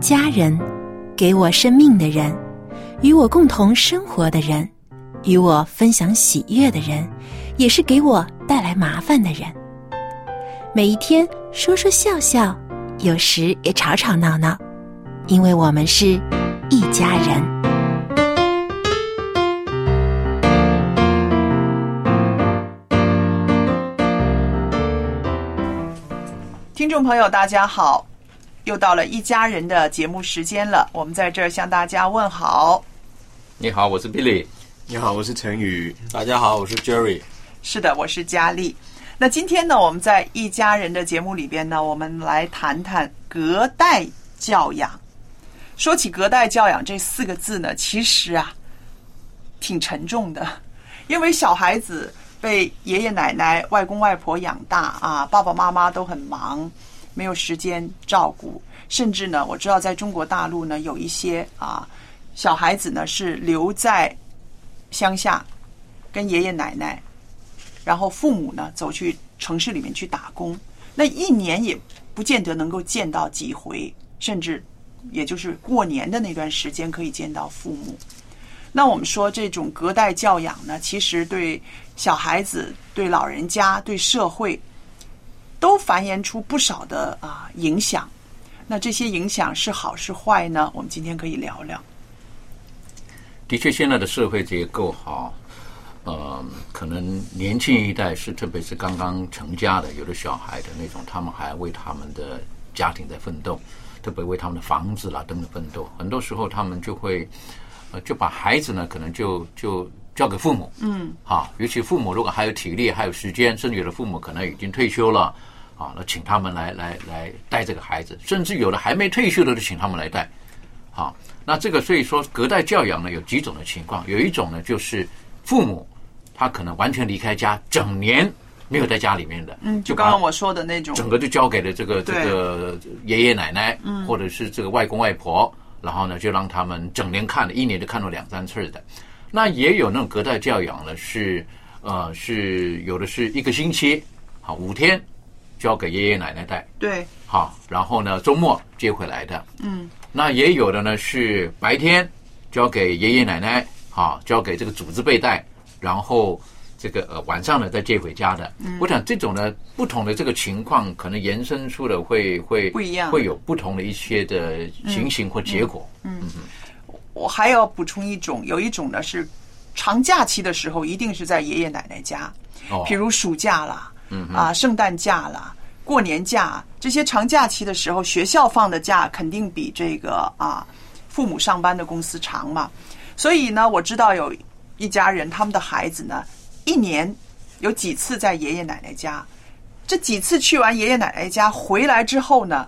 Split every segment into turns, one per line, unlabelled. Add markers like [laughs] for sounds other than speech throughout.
家人，给我生命的人，与我共同生活的人，与我分享喜悦的人，也是给我带来麻烦的人。每一天说说笑笑，有时也吵吵闹闹，因为我们是一家人。
听众朋友，大家好，又到了一家人的节目时间了，我们在这儿向大家问好。
你好，我是 Billy。
你好，我是陈宇。大家好，我是 Jerry。
是的，我是佳丽。那今天呢，我们在一家人的节目里边呢，我们来谈谈隔代教养。说起隔代教养这四个字呢，其实啊，挺沉重的，因为小孩子被爷爷奶奶、外公外婆养大啊，爸爸妈妈都很忙，没有时间照顾，甚至呢，我知道在中国大陆呢，有一些啊小孩子呢是留在乡下跟爷爷奶奶，然后父母呢走去城市里面去打工，那一年也不见得能够见到几回，甚至也就是过年的那段时间可以见到父母。那我们说这种隔代教养呢，其实对小孩子、对老人家、对社会，都繁衍出不少的啊影响。那这些影响是好是坏呢？我们今天可以聊聊。
的确，现在的社会结构哈，呃，可能年轻一代是，特别是刚刚成家的，有的小孩的那种，他们还为他们的家庭在奋斗，特别为他们的房子啦等等奋斗。很多时候，他们就会呃，就把孩子呢，可能就就交给父母，
嗯，
啊，尤其父母如果还有体力、还有时间，甚至有的父母可能已经退休了，啊，那请他们来来来带这个孩子，甚至有的还没退休的，就请他们来带。好，那这个所以说隔代教养呢有几种的情况，有一种呢就是父母他可能完全离开家，整年没有在家里面的，
嗯，就刚刚我说的那种，
整个就交给了这个这个爷爷奶奶，
嗯
或者是这个外公外婆，然后呢就让他们整年看了，一年就看了两三次的。那也有那种隔代教养呢，是呃是有的是一个星期，好五天交给爷爷奶奶带，
对，
好，然后呢周末接回来的。
嗯，
那也有的呢是白天交给爷爷奶奶，好，交给这个组织辈带，然后这个呃晚上呢再接回家的。
嗯。
我想这种呢不同的这个情况，可能延伸出的会会
不一样。
会有不同的一些的情形或结果。
嗯，我还要补充一种，有一种呢是长假期的时候，一定是在爷爷奶奶家，
哦。
譬如暑假啦，
嗯
啊，圣诞假啦，过年假这些长假期的时候，学校放的假肯定比这个啊父母上班的公司长嘛。所以呢，我知道有一家人，他们的孩子呢，一年有几次在爷爷奶奶家，这几次去完爷爷奶奶家回来之后呢，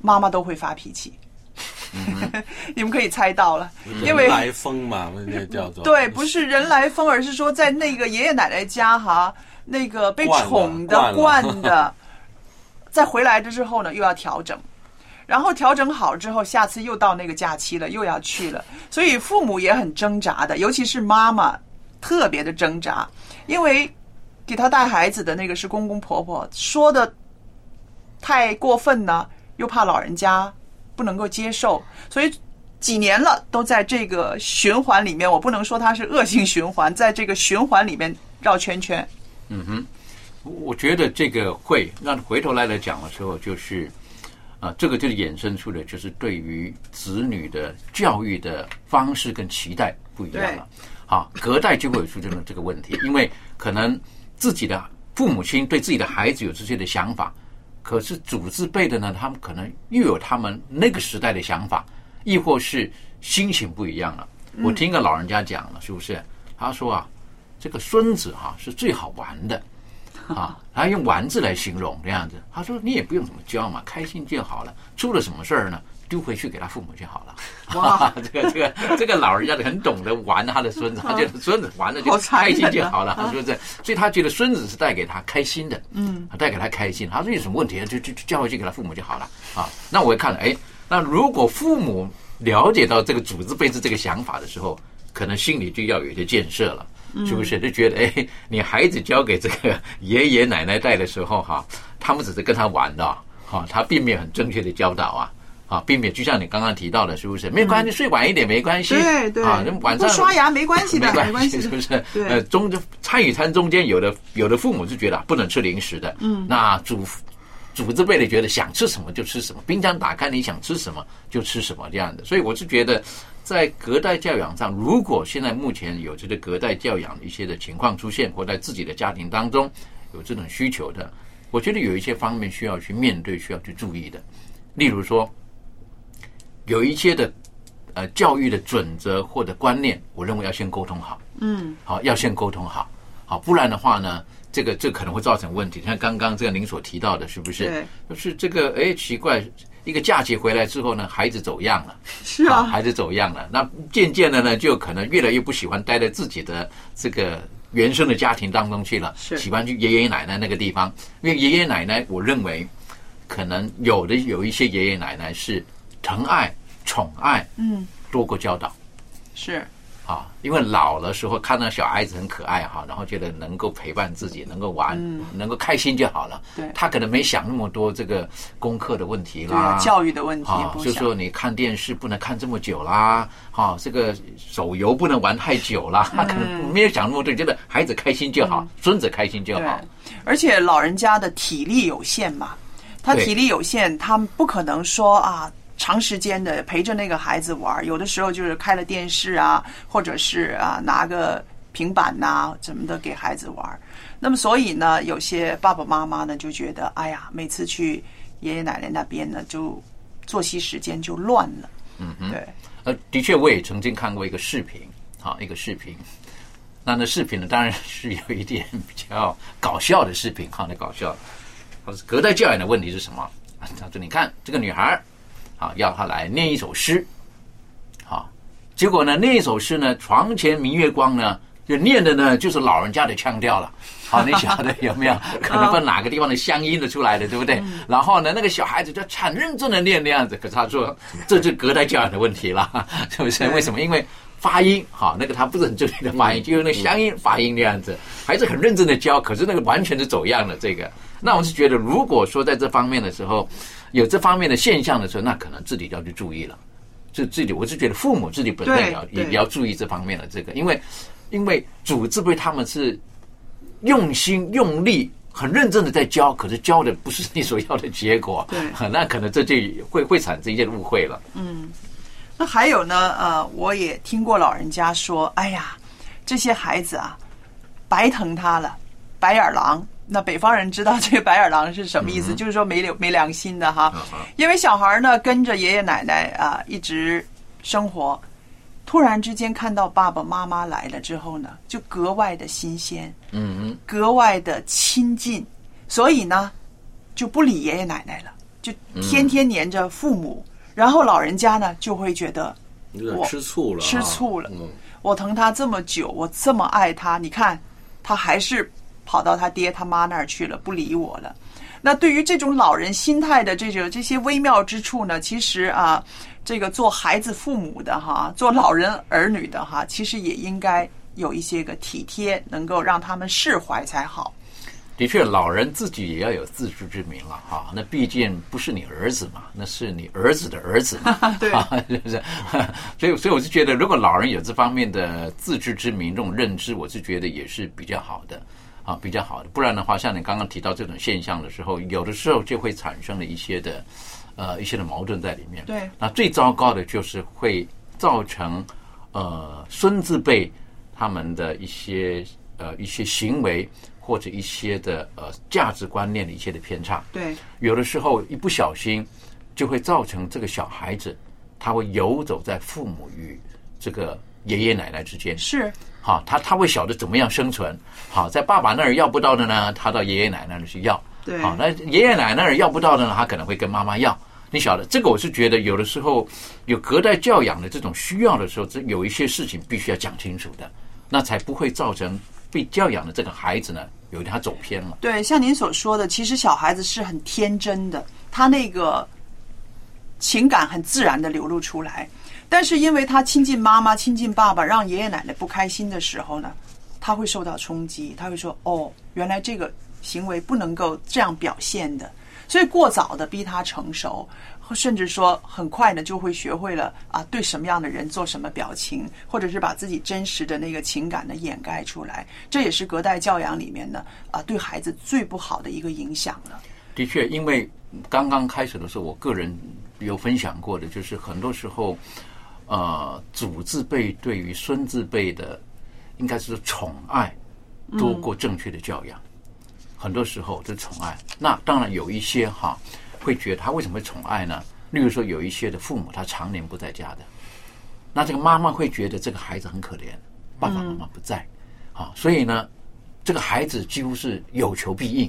妈妈都会发脾气。[laughs] 你们可以猜到了，因为
人来疯嘛，那个叫做
对，不是人来疯，而是说在那个爷爷奶奶家哈，那个被宠的、
惯
的，[laughs] 再回来的之后呢，又要调整，然后调整好之后，下次又到那个假期了，又要去了，所以父母也很挣扎的，尤其是妈妈特别的挣扎，因为给他带孩子的那个是公公婆婆，说的太过分呢，又怕老人家不能够接受，所以几年了都在这个循环里面。我不能说它是恶性循环，在这个循环里面绕圈圈。
嗯哼，我觉得这个会那回头来来讲的时候，就是啊，这个就是衍生出的，就是对于子女的教育的方式跟期待不一样了。好，隔代就会有出现了这个问题，因为可能自己的父母亲对自己的孩子有这些的想法，可是祖字辈的呢，他们可能又有他们那个时代的想法，亦或是心情不一样了。我听个老人家讲了，是不是？他说啊，这个孙子哈是最好玩的。啊，[laughs] 他用玩字来形容这样子。他说：“你也不用怎么教嘛，开心就好了。出了什么事儿呢，丢回去给他父母就好了。[laughs] ”哇，[laughs] 这个这个这个老人家很懂得玩他的孙子，他觉得孙子玩的就开心就好了，是不是？所以他觉得孙子是带给他开心的，嗯，带给他开心。他说有什么问题就就就叫回去给他父母就好了。啊，那我一看，哎，那如果父母了解到这个组织辈子这个想法的时候，可能心里就要有一些建设了。是不是就觉得哎，你孩子交给这个爷爷奶奶带的时候哈，他们只是跟他玩的哈，他并没有很正确的教导啊啊，并没有就像你刚刚提到的，是不是？没关系，睡晚一点没关系，
对对
啊，晚上
刷牙没关系的，[laughs]
没关系，是不是？
对，
呃，中餐与餐中间有的有的父母是觉得不能吃零食的，嗯，那祖祖字辈的觉得想吃什么就吃什么，冰箱打开你想吃什么就吃什么这样的，所以我是觉得。在隔代教养上，如果现在目前有这个隔代教养一些的情况出现，或在自己的家庭当中有这种需求的，我觉得有一些方面需要去面对，需要去注意的。例如说，有一些的呃教育的准则或者观念，我认为要先沟通好。嗯，好，要先沟通好，好，不然的话呢，这个这可能会造成问题。像刚刚这个您所提到的，是不是？就是这个哎，奇怪。一个假期回来之后呢，孩子走样了，
是啊，
孩子走样了。那渐渐的呢，就可能越来越不喜欢待在自己的这个原生的家庭当中去了，喜欢去爷爷奶奶那个地方。因为爷爷奶奶，我认为可能有的有一些爷爷奶奶是疼爱、宠爱，嗯，多过教导，
是。
啊，因为老了时候看到小孩子很可爱哈，然后觉得能够陪伴自己，能够玩，能够开心就好了。
对，
他可能没想那么多这个功课的问题啦，
教育的问题。
就说你看电视不能看这么久啦，哈，这个手游不能玩太久啦，他可能没有想那么多，觉得孩子开心就好，孙子开心就好。
而且老人家的体力有限嘛，他体力有限，他们不可能说啊。长时间的陪着那个孩子玩，有的时候就是开了电视啊，或者是啊拿个平板呐怎么的给孩子玩。那么所以呢，有些爸爸妈妈呢就觉得，哎呀，每次去爷爷奶奶那边呢，就作息时间就乱了。嗯嗯，对。
呃，的确，我也曾经看过一个视频，好一个视频。那那视频呢，当然是有一点比较搞笑的视频，哈，那搞笑。隔代教养的问题是什么？他说：“你看这个女孩。”啊，要他来念一首诗，好，结果呢，那一首诗呢，床前明月光呢，就念的呢，就是老人家的腔调了。好，你晓得有没有？可能问哪个地方的乡音的出来的，对不对？然后呢，那个小孩子就很认真的念那样子，可是他说，这就隔代教养的问题了，是不是？为什么？因为发音，好，那个他不是很正确的发音，就用那乡音发音那样子，还是很认真的教，可是那个完全是走样的。这个，那我是觉得，如果说在这方面的时候。有这方面的现象的时候，那可能自己就要去注意了。就自己，我是觉得父母自己本身也要也要注意这方面的这个，因为因为主字辈他们是用心用力、很认真的在教，可是教的不是你所要的结果，
对，[laughs]
那可能这就会会产生一些误会了。
嗯，那还有呢，呃，我也听过老人家说，哎呀，这些孩子啊，白疼他了，白眼狼。那北方人知道这个白眼狼是什么意思？就是说没没良心的哈。因为小孩呢跟着爷爷奶奶啊一直生活，突然之间看到爸爸妈妈来了之后呢，就格外的新鲜，嗯嗯，格外的亲近，所以呢就不理爷爷奶奶了，就天天黏着父母。然后老人家呢就会觉得
我吃醋了，
吃醋了。我疼他这么久，我这么爱他，你看他还是。跑到他爹他妈那儿去了，不理我了。那对于这种老人心态的这种这些微妙之处呢，其实啊，这个做孩子父母的哈，做老人儿女的哈，其实也应该有一些个体贴，能够让他们释怀才好。
的确，老人自己也要有自知之明了哈。那毕竟不是你儿子嘛，那是你儿子的儿子嘛，[laughs]
对，
是不是？所以，所以我是觉得，如果老人有这方面的自知之明、这种认知，我是觉得也是比较好的。啊比较好的。不然的话，像你刚刚提到这种现象的时候，有的时候就会产生了一些的呃一些的矛盾在里面。
对，
那最糟糕的就是会造成呃孙子辈他们的一些呃一些行为或者一些的呃价值观念的一些的偏差。
对，
有的时候一不小心就会造成这个小孩子他会游走在父母与这个爷爷奶奶之间。
是，
好，他他会晓得怎么样生存。好，在爸爸那儿要不到的呢，他到爷爷奶奶那儿去要。
对，
好，那爷爷奶奶那儿要不到的呢，他可能会跟妈妈要。你晓得，这个我是觉得有的时候有隔代教养的这种需要的时候，这有一些事情必须要讲清楚的，那才不会造成被教养的这个孩子呢，有一天他走偏了。
对，像您所说的，其实小孩子是很天真的，他那个情感很自然的流露出来。但是因为他亲近妈妈、亲近爸爸，让爷爷奶奶不开心的时候呢，他会受到冲击，他会说：“哦，原来这个行为不能够这样表现的。”所以过早的逼他成熟，甚至说很快的就会学会了啊，对什么样的人做什么表情，或者是把自己真实的那个情感呢掩盖出来。这也是隔代教养里面呢啊，对孩子最不好的一个影响了。
的确，因为刚刚开始的时候，我个人有分享过的，就是很多时候，呃，祖字辈对于孙字辈的，应该是宠爱多过正确的教养。很多时候是宠爱，那当然有一些哈会觉得他为什么会宠爱呢？例如说有一些的父母他常年不在家的，那这个妈妈会觉得这个孩子很可怜，爸爸妈妈不在，啊，所以呢，这个孩子几乎是有求必应，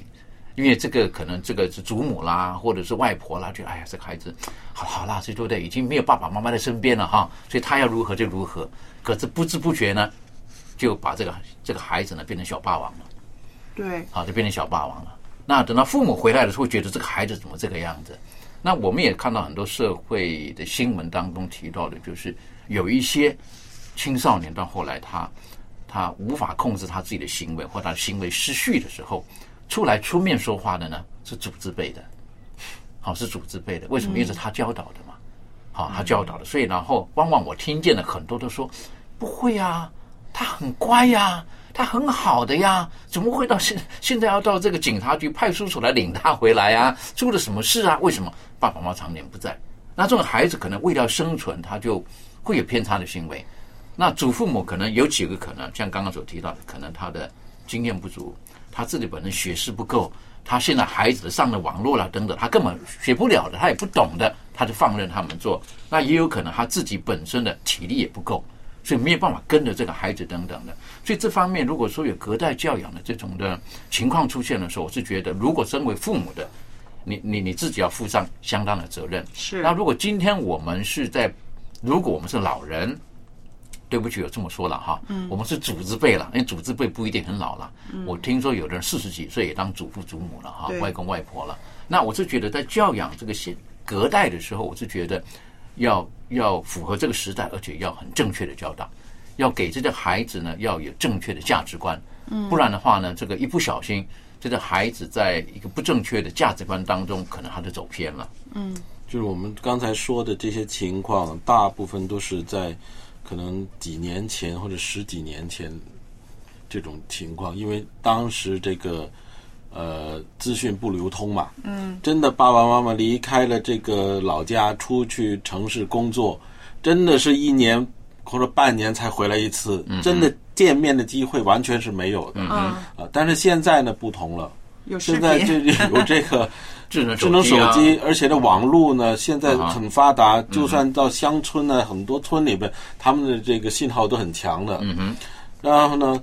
因为这个可能这个是祖母啦，或者是外婆啦，觉得哎呀这个孩子好好啦，这对不对？已经没有爸爸妈妈在身边了哈，所以他要如何就如何，可是不知不觉呢，就把这个这个孩子呢变成小霸王了。
对，
好，就变成小霸王了。那等到父母回来的时候，觉得这个孩子怎么这个样子？那我们也看到很多社会的新闻当中提到的，就是有一些青少年到后来他他无法控制他自己的行为，或他行为失序的时候，出来出面说话的呢是组织辈的，好是组织辈的。为什么？因为是他教导的嘛，好他教导的。所以然后往往我听见了很多都说不会啊，他很乖呀。他很好的呀，怎么会到现现在要到这个警察局、派出所来领他回来啊？出了什么事啊？为什么爸爸妈妈常年不在？那这种孩子可能为了生存，他就会有偏差的行为。那祖父母可能有几个可能，像刚刚所提到的，可能他的经验不足，他自己本身学识不够，他现在孩子上了网络了等等，他根本学不了的，他也不懂的，他就放任他们做。那也有可能他自己本身的体力也不够。所以没有办法跟着这个孩子等等的，所以这方面如果说有隔代教养的这种的情况出现的时候，我是觉得，如果身为父母的，你你你自己要负上相当的责任。
是。
那如果今天我们是在，如果我们是老人，对不起，有这么说了哈，嗯，我们是祖字辈了，因为祖字辈不一定很老了。嗯。我听说有的人四十几岁也当祖父祖母了哈，外公外婆了。那我是觉得在教养这个现隔代的时候，我是觉得。要要符合这个时代，而且要很正确的教导，要给这个孩子呢要有正确的价值观，嗯，不然的话呢，这个一不小心，这个孩子在一个不正确的价值观当中，可能他就走偏了。
嗯，
就是我们刚才说的这些情况，大部分都是在可能几年前或者十几年前这种情况，因为当时这个。呃，资讯不流通嘛，
嗯，
真的爸爸妈妈离开了这个老家，出去城市工作，真的是一年或者半年才回来一次，真的见面的机会完全是没有的，嗯。
啊，
但是现在呢不同了，现在这有这个
智能
智能手机，而且这网络呢现在很发达，就算到乡村呢，很多村里边，他们的这个信号都很强的，
嗯哼，
然后呢，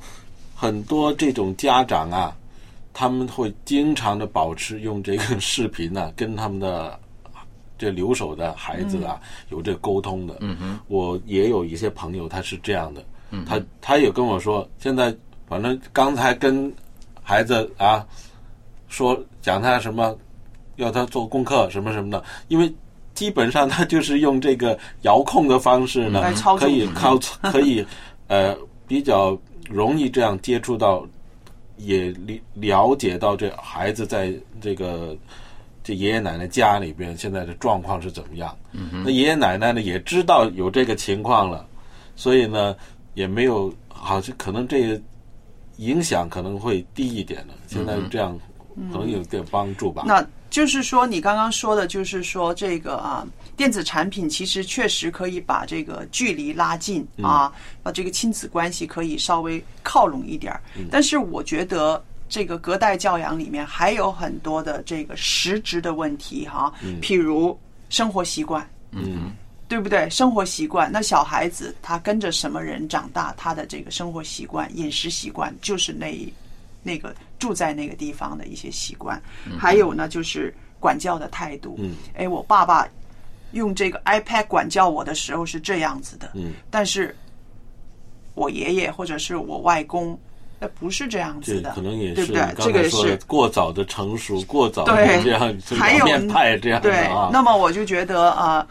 很多这种家长啊。他们会经常的保持用这个视频呢，[laughs] 跟他们的这留守的孩子啊有这沟通的。
嗯哼，
我也有一些朋友他是这样的。
嗯，
他他也跟我说，现在反正刚才跟孩子啊说讲他什么，要他做功课什么什么的，因为基本上他就是用这个遥控的方式呢，可以靠 [laughs] 可以呃比较容易这样接触到。也了了解到这孩子在这个这爷爷奶奶家里边现在的状况是怎么样？那爷爷奶奶呢也知道有这个情况了，所以呢也没有好像可能这影响可能会低一点了。现在这样可能有点帮助吧。
那就是说，你刚刚说的，就是说这个啊，电子产品其实确实可以把这个距离拉近啊，把这个亲子关系可以稍微靠拢一点儿。但是我觉得。这个隔代教养里面还有很多的这个实质的问题哈，譬如生活习惯，
嗯，
对不对？生活习惯，那小孩子他跟着什么人长大，他的这个生活习惯、饮食习惯就是那那个住在那个地方的一些习惯。还有呢，就是管教的态度。
嗯，
哎，我爸爸用这个 iPad 管教我的时候是这样子的，
嗯，
但是我爷爷或者是我外公。那不是这样子的，
可能也是
对不对？这个是
过早的成熟，过早
的
这样，
还有
面派这样
对
啊。
那么我就觉得啊，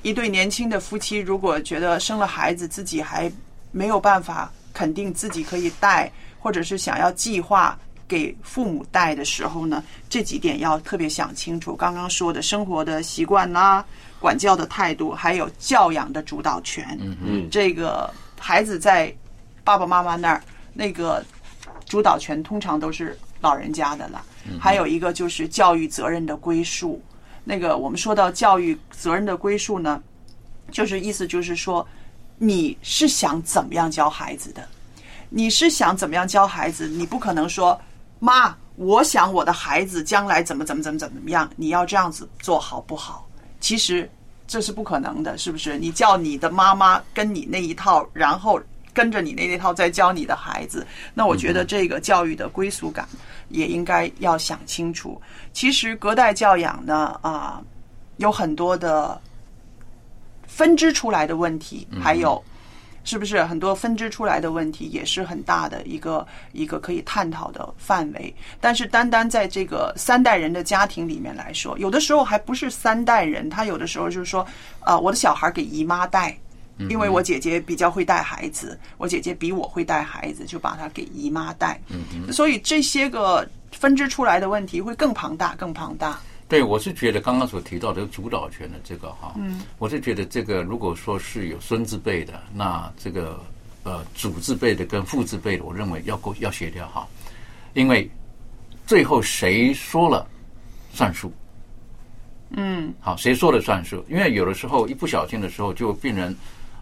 一对年轻的夫妻，如果觉得生了孩子自己还没有办法肯定自己可以带，或者是想要计划给父母带的时候呢，这几点要特别想清楚。刚刚说的生活的习惯啦，管教的态度，还有教养的主导权。
嗯嗯，
这个孩子在爸爸妈妈那儿。那个主导权通常都是老人家的了，还有一个就是教育责任的归属。那个我们说到教育责任的归属呢，就是意思就是说，你是想怎么样教孩子的？你是想怎么样教孩子？你不可能说妈，我想我的孩子将来怎么怎么怎么怎么样，你要这样子做好不好？其实这是不可能的，是不是？你叫你的妈妈跟你那一套，然后。跟着你那那套再教你的孩子，那我觉得这个教育的归属感也应该要想清楚。其实隔代教养呢，啊，有很多的分支出来的问题，还有是不是很多分支出来的问题，也是很大的一个一个可以探讨的范围。但是单单在这个三代人的家庭里面来说，有的时候还不是三代人，他有的时候就是说，啊，我的小孩给姨妈带。因为我姐姐比较会带孩子，我姐姐比我会带孩子，就把她给姨妈带。
嗯
所以这些个分支出来的问题会更庞大，更庞大。
对，我是觉得刚刚所提到的主导权的这个哈，
嗯，
我是觉得这个如果说是有孙子辈的，那这个呃主字辈的跟父字辈的，我认为要够要协调好，因为最后谁说了算数。
嗯，
好，谁说了算数？因为有的时候一不小心的时候，就病人。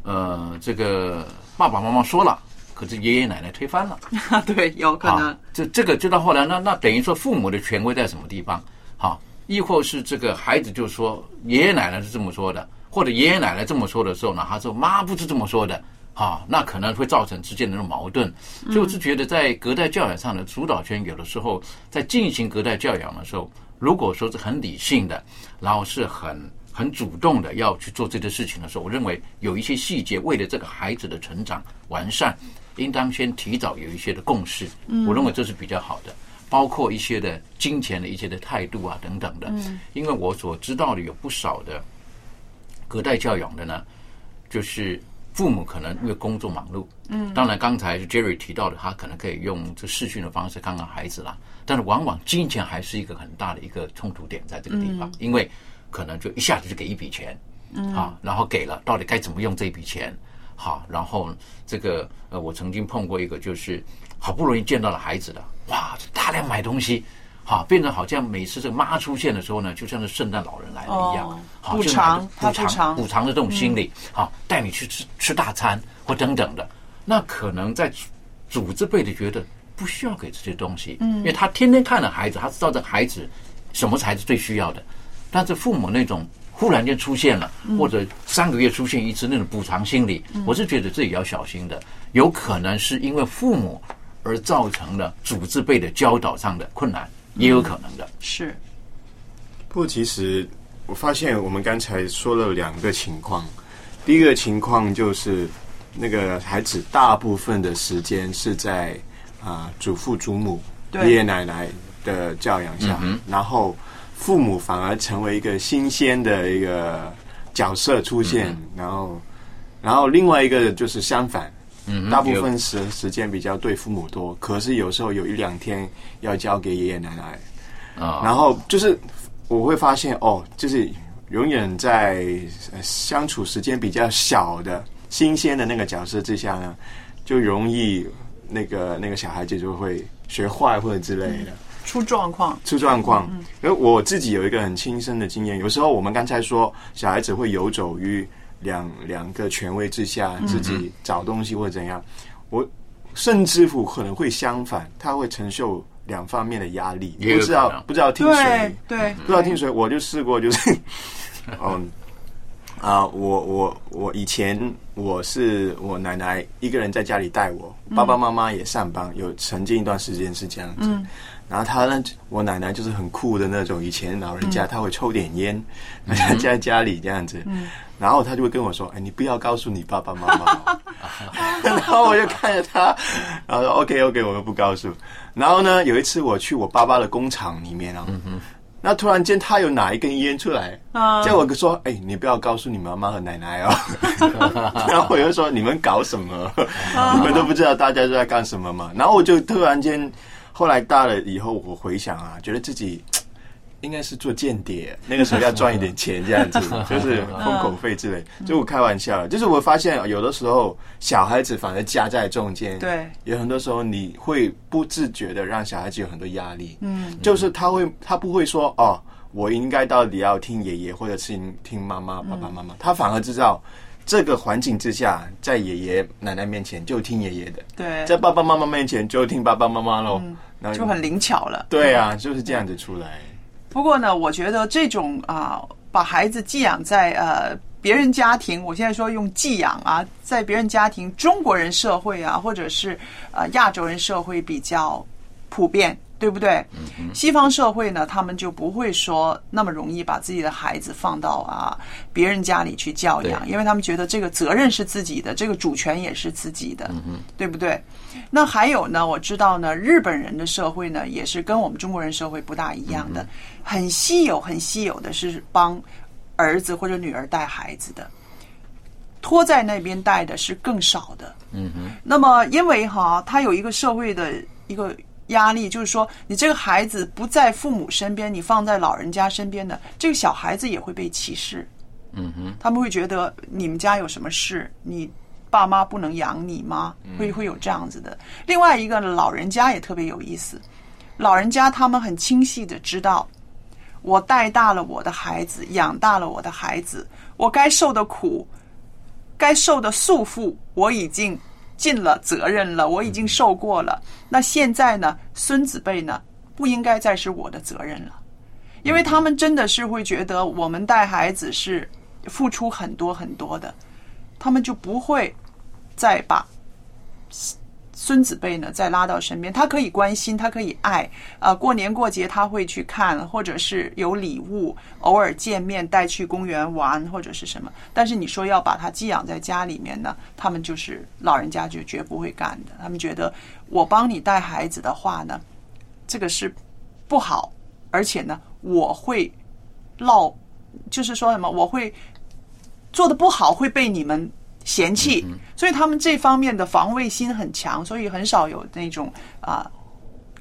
呃，这个爸爸妈妈说了，可是爷爷奶奶推翻了。[laughs]
对，有可能。
这这个就到后来，那那等于说父母的权威在什么地方？好，亦或是这个孩子就说爷爷奶奶是这么说的，或者爷爷奶奶这么说的时候呢，他说妈不是这么说的。啊，那可能会造成之间的那种矛盾。所以我是觉得，在隔代教养上的主导权，有的时候在进行隔代教养的时候，如果说是很理性的，然后是很。很主动的要去做这件事情的时候，我认为有一些细节，为了这个孩子的成长完善，应当先提早有一些的共识。我认为这是比较好的，包括一些的金钱的一些的态度啊等等的。
嗯，
因为我所知道的有不少的隔代教养的呢，就是父母可能因为工作忙碌，
嗯，
当然刚才是 Jerry 提到的，他可能可以用这视讯的方式看看孩子啦，但是往往金钱还是一个很大的一个冲突点在这个地方，因为。可能就一下子就给一笔钱，
嗯，
啊，然后给了，到底该怎么用这笔钱？好，然后这个呃，我曾经碰过一个，就是好不容易见到了孩子的，哇，大量买东西，好，变成好像每次这个妈出现的时候呢，就像是圣诞老人来了一样，好，
补偿
补
偿
补偿的这种心理，好，带你去吃吃大餐或等等的，那可能在主子辈的觉得不需要给这些东西，
嗯，
因为他天天看着孩子，他知道这孩子什么才是最需要的。但是父母那种忽然间出现了，或者三个月出现一次那种补偿心理，我是觉得自己要小心的。有可能是因为父母而造成了组织辈的教导上的困难，也有可能的。
是。
不过，其实我发现我们刚才说了两个情况。第一个情况就是那个孩子大部分的时间是在啊祖父祖母、爷爷奶奶的教养下，然后。父母反而成为一个新鲜的一个角色出现，然后，然后另外一个就是相反，
嗯，
大部分时时间比较对父母多，可是有时候有一两天要交给爷爷奶奶，
啊，
然后就是我会发现哦，就是永远在相处时间比较小的新鲜的那个角色之下呢，就容易那个那个小孩子就会学坏或者之类的。
出状况，
出状况。因为我自己有一个很亲身的经验，有时候我们刚才说小孩子会游走于两两个权威之下，自己找东西或者怎样，我甚至乎可能会相反，他会承受两方面的压力，不知道不知道听谁，
对，
不知道听谁，我就试过，就是，嗯。[laughs] 啊，我我我以前我是我奶奶一个人在家里带我，爸爸妈妈也上班，有曾经一段时间是这样子。然后他呢，我奶奶就是很酷的那种，以前老人家他会抽点烟，在在家里这样子。然后他就会跟我说：“哎，你不要告诉你爸爸妈妈。[laughs] ”然后我就看着他，然后说：“OK OK，我们不告诉。”然后呢，有一次我去我爸爸的工厂里面啊。那突然间，他有拿一根烟出来，叫我说：“哎，你不要告诉你妈妈和奶奶哦。[laughs] ”然后我就说：“你们搞什么？你们都不知道大家都在干什么嘛？”然后我就突然间，后来大了以后，我回想啊，觉得自己。应该是做间谍，那个时候要赚一点钱，这样子 [laughs] 就是封口费之类。就我开玩笑，就是我发现有的时候小孩子反而夹在中间，
对，
有很多时候你会不自觉的让小孩子有很多压力。嗯，就是他会，他不会说哦，我应该到底要听爷爷或者是听妈妈、爸爸妈妈，他反而知道这个环境之下，在爷爷奶奶面前就听爷爷的，
对，
在爸爸妈妈面前就听爸爸妈妈喽，
那就很灵巧了。
对啊，[laughs] 就是这样子出来。
不过呢，我觉得这种啊，把孩子寄养在呃别人家庭，我现在说用寄养啊，在别人家庭，中国人社会啊，或者是呃亚洲人社会比较普遍，对不对？西方社会呢，他们就不会说那么容易把自己的孩子放到啊别人家里去教养，因为他们觉得这个责任是自己的，这个主权也是自己的，对不对？那还有呢，我知道呢，日本人的社会呢，也是跟我们中国人社会不大一样的。很稀有，很稀有的是帮儿子或者女儿带孩子的，拖在那边带的是更少的。嗯哼。那么，因为哈，他有一个社会的一个压力，就是说，你这个孩子不在父母身边，你放在老人家身边的，这个小孩子也会被歧视。嗯哼。他们会觉得你们家有什么事，你爸妈不能养你吗？会会有这样子的。另外一个老人家也特别有意思，老人家他们很清晰的知道。我带大了我的孩子，养大了我的孩子，我该受的苦，该受的束缚，我已经尽了责任了，我已经受过了。那现在呢，孙子辈呢，不应该再是我的责任了，因为他们真的是会觉得我们带孩子是付出很多很多的，他们就不会再把。孙子辈呢，再拉到身边，他可以关心，他可以爱，啊，过年过节他会去看，或者是有礼物，偶尔见面带去公园玩或者是什么。但是你说要把他寄养在家里面呢，[laughs] 他们就是老人家就绝不会干的。他们觉得我帮你带孩子的话呢，这个是不好，而且呢，我会落，就是说什么，我会做的不好，会被你们。嫌弃，所以他们这方面的防卫心很强，所以很少有那种啊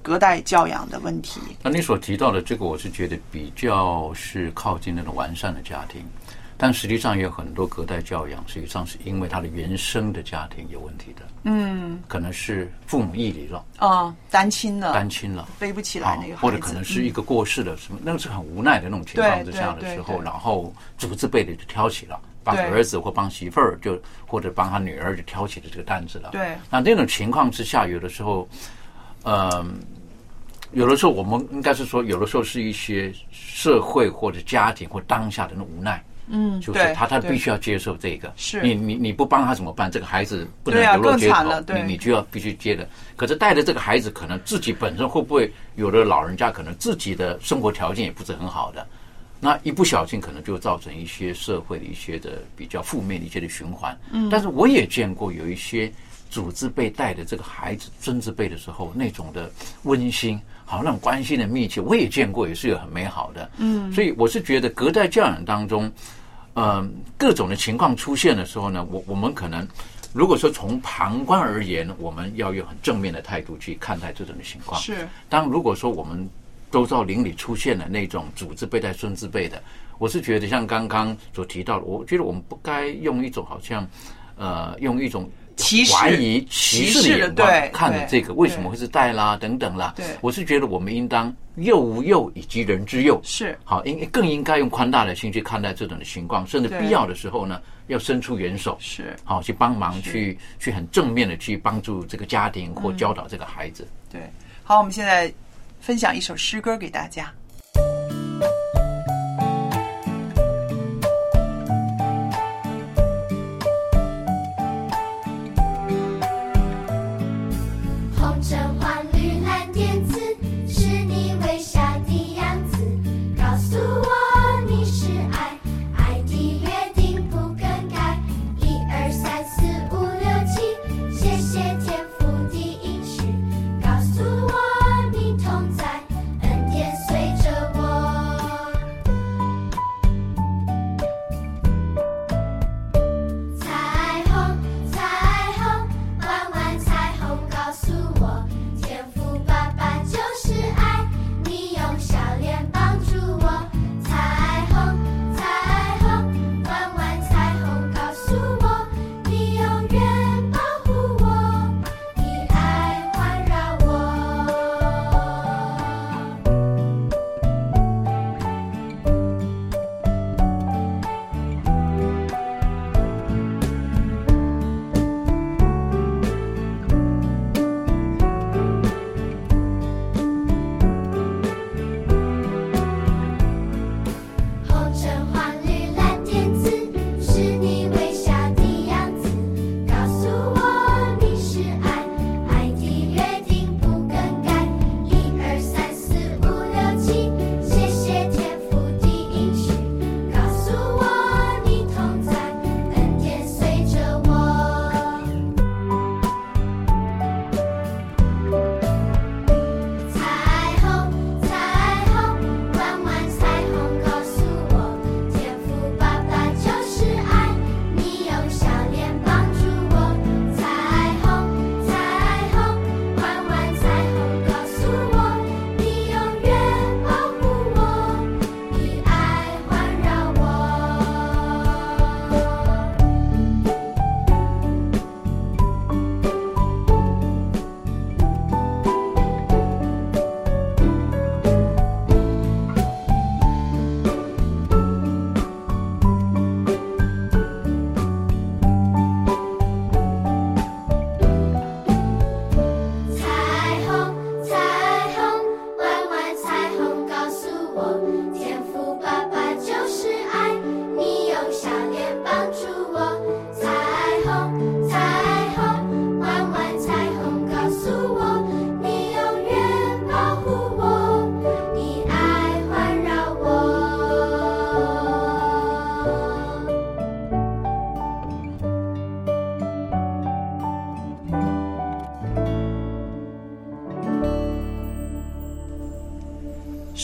隔代教养的问题。
那你所提到的这个，我是觉得比较是靠近那种完善的家庭，但实际上也有很多隔代教养，实际上是因为他的原生的家庭有问题的。嗯，可能是父母异离了。
啊，单亲了，
单亲了，
背不起来那个
或者可能是一个过世的什么，那个是很无奈的那种情况之下的时候，然后祖字辈的就挑起了。帮儿子或帮媳妇儿，就或者帮他女儿，就挑起了这个担子了。
对，
那这种情况之下，有的时候，嗯，有的时候我们应该是说，有的时候是一些社会或者家庭或当下的那无奈。
嗯，
就是他他必须要接受这个。
是，
你你你不帮他怎么办？这个孩子不能流落街头，你你就要必须接的。可是带着这个孩子，可能自己本身会不会有的老人家可能自己的生活条件也不是很好的。那一不小心，可能就造成一些社会的一些的比较负面的一些的循环。嗯，但是我也见过有一些组织被带的这个孩子孙子辈的时候，那种的温馨，好那种关系的密切，我也见过，也是有很美好的。嗯，所以我是觉得隔代教养当中，嗯，各种的情况出现的时候呢，我我们可能如果说从旁观而言，我们要用很正面的态度去看待这种的情况。
是，
当如果说我们。周遭邻里出现了那种祖字辈带孙子辈的，我是觉得像刚刚所提到的，我觉得我们不该用一种好像，呃，用一种
歧视
怀疑、歧视的眼光看着这个为什么会是带啦等等啦。
对。
我是觉得我们应当幼无幼以及人之幼，
是。
好，应更应该用宽大的心去看待这种的情况，甚至必要的时候呢，要伸出援手，
是。
好去帮忙，去去很正面的去帮助这个家庭或
嗯。
教导这个孩子。
对。好，我们现在分享一首诗歌给大家。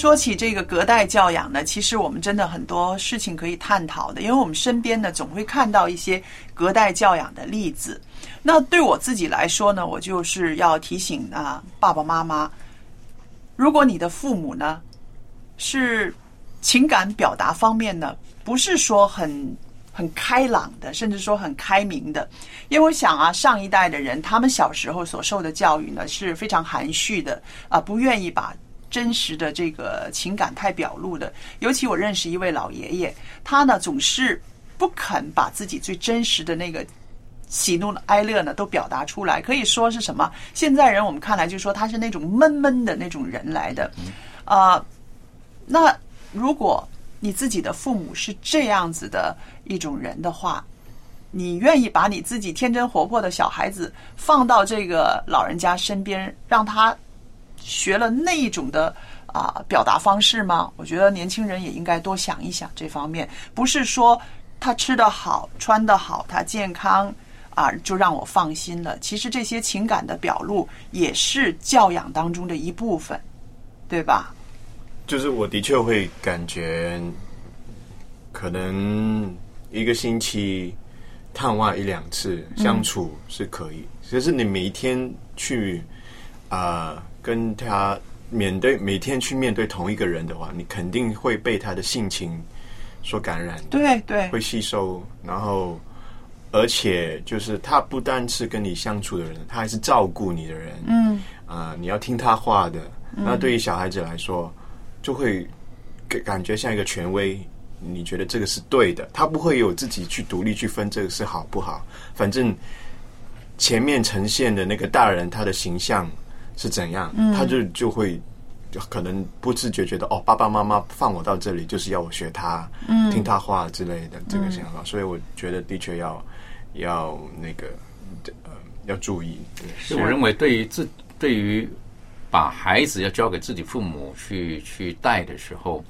说起这个隔代教养呢，其实我们真的很多事情可以探讨的，因为我们身边呢总会看到一些隔代教养的例子。那对我自己来说呢，我就是要提醒啊爸爸妈妈，如果你的父母呢是情感表达方面呢，不是说很很开朗的，甚至说很开明的，因为我想啊，上一代的人他们小时候所受的教育呢是非常含蓄的啊，不愿意把真实的这个情感太表露的。尤其我认识一位老爷爷，他呢总是不肯把自己最真实的那个喜怒哀乐呢都表达出来，可以说是什么？现在人我们看来就说他是那种闷闷的那种人来的，啊、那如果你自己的父母是这样子的一种人的话，你愿意把你自己天真活泼的小孩子放到这个老人家身边，让他学了那一种的啊、表达方式吗？我觉得年轻人也应该多想一想这方面，不是说他吃得好、穿得好，他健康啊就让我放心了。其实这些情感的表露也是教养当中的一部分，对吧？
就是我的确会感觉，可能一个星期探望一两次相处是可以，可是你每一天去啊、跟他面对，每天去面对同一个人的话，你肯定会被他的性情所感染，
对对
会吸收，然后而且就是他不单是跟你相处的人，他还是照顾你的人。
嗯，
啊、你要听他话的。
嗯
那对于小孩子来说，就会感感觉像一个权威。你觉得这个是对的，他不会有自己去独立去分这个是好不好。反正前面呈现的那个大人他的形象是怎样，
嗯。
他就就会就可能不自觉觉得哦，爸爸妈妈放我到这里就是要我学他，
嗯。
听他话之类的这个
嗯
想法，所以我觉得的确要要那个呃要注意。
所以我认为，对于自对于把孩子要交给自己父母去去带的时候，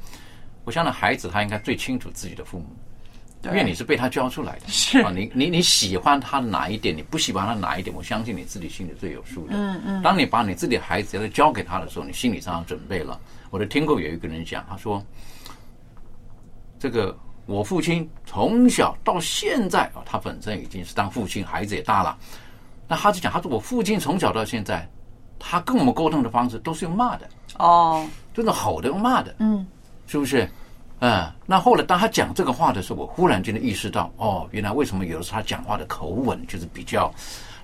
我相信孩子他应该最清楚自己的父母，因为你是被他教出来的。
是
啊，你你你喜欢他哪一点，你不喜欢他哪一点，我相信你自己心里最有数的。
嗯嗯
当你把你自己的孩子要交给他的时候，你心理上准备了。我都听过有一个人讲，他说：“这个我父亲从小到现在啊，他本身已经是当父亲，孩子也大了。那他就讲，他说我父亲从小到现在，他跟我们沟通的方式都是用骂的，
哦，
就是吼的，用骂的，
嗯，
是不是？嗯，那后来当他讲这个话的时候，我忽然间的意识到，哦，原来为什么有的时候他讲话的口吻就是比较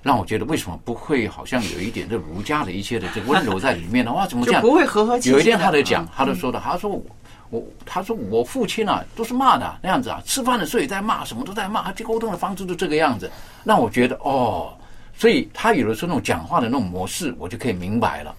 让我觉得为什么不会好像有一点这儒家的一些的这个温柔在里面呢？[laughs] 哇，怎么这样？
就不会和和气气
有一天他在讲
嗯，
他就说的，他说我我他说我父亲啊都是骂的那样子啊，吃饭的时候也在骂，什么都在骂，他沟通的方式都这个样子，让我觉得哦，所以他有的时候那种讲话的那种模式，我就可以明白了，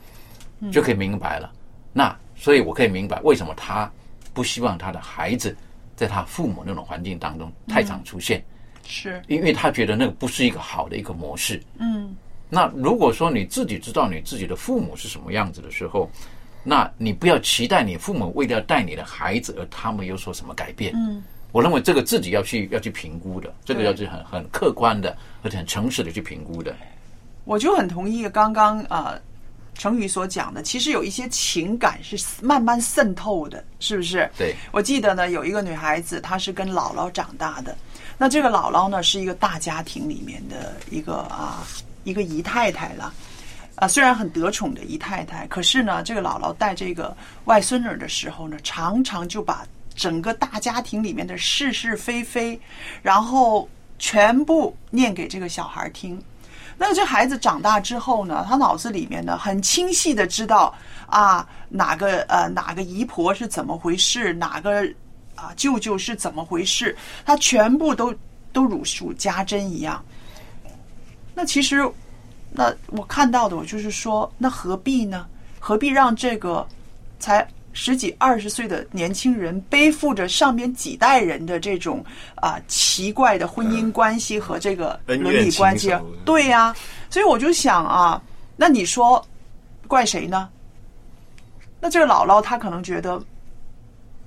嗯
就可以明白了。那所以我可以明白为什么他不希望他的孩子在他父母那种环境当中太常出现，
是，
因为他觉得那个不是一个好的一个模式。
嗯
那如果说你自己知道你自己的父母是什么样子的时候，那你不要期待你父母为了要带你的孩子而他们有所什么改变。
嗯，
我认为这个自己要去要去评估的，这个要去很很客观的而且很诚实的去评估的。
我就很同意刚刚呃成语所讲的，其实有一些情感是慢慢渗透的，是不是？
对，
我记得呢，有一个女孩子，她是跟姥姥长大的。那这个姥姥呢，是一个大家庭里面的一个啊一个姨太太了。啊，虽然很得宠的姨太太，可是呢，这个姥姥带这个外孙女的时候呢，常常就把整个大家庭里面的是是非非，然后全部念给这个小孩听。那这孩子长大之后呢，他脑子里面呢很清晰的知道啊哪个呃哪个姨婆是怎么回事，哪个啊舅舅是怎么回事，他全部都都如数家珍一样。那其实，那我看到的我就是说，那何必呢？何必让这个才十几二十岁的年轻人背负着上边几代人的这种啊、奇怪的婚姻关系和这个伦理关系？对呀、所以我就想啊，那你说怪谁呢？那这个姥姥她可能觉得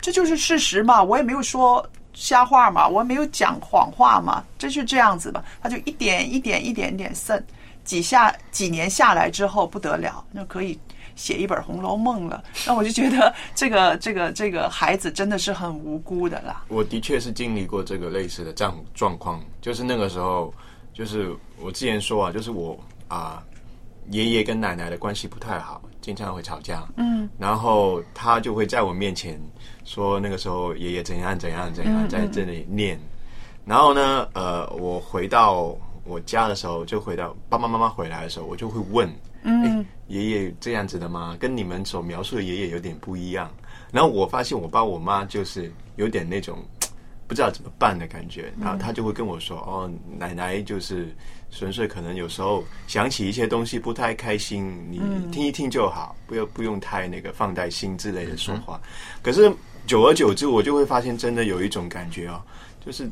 这就是事实嘛，我也没有说瞎话嘛，我也没有讲谎话嘛，这是这样子吧。她就一点一点一点点渗，几下几年下来之后不得了，那可以写一本《红楼梦》了。那我就觉得这个这个这个孩子真的是很无辜的啦。
我的确是经历过这个类似的状状况，就是那个时候，就是我之前说啊，就是我啊、爷爷跟奶奶的关系不太好，经常会吵架。
嗯
然后他就会在我面前说那个时候爷爷怎样怎样怎样
嗯
在这里念，然后呢，呃，我回到我家的时候，就回到爸爸妈妈回来的时候，我就会问，
嗯
爷爷这样子的吗？跟你们所描述的爷爷有点不一样。然后我发现我爸我妈就是有点那种 [tsk] 不知道怎么办的感觉，然后他就会跟我说：“哦，奶奶就是纯粹可能有时候想起一些东西不太开心，你
嗯
听一听就好，不要不用太那个放在心之类的说话。可是久而久之，我就会发现真的有一种感觉哦，就是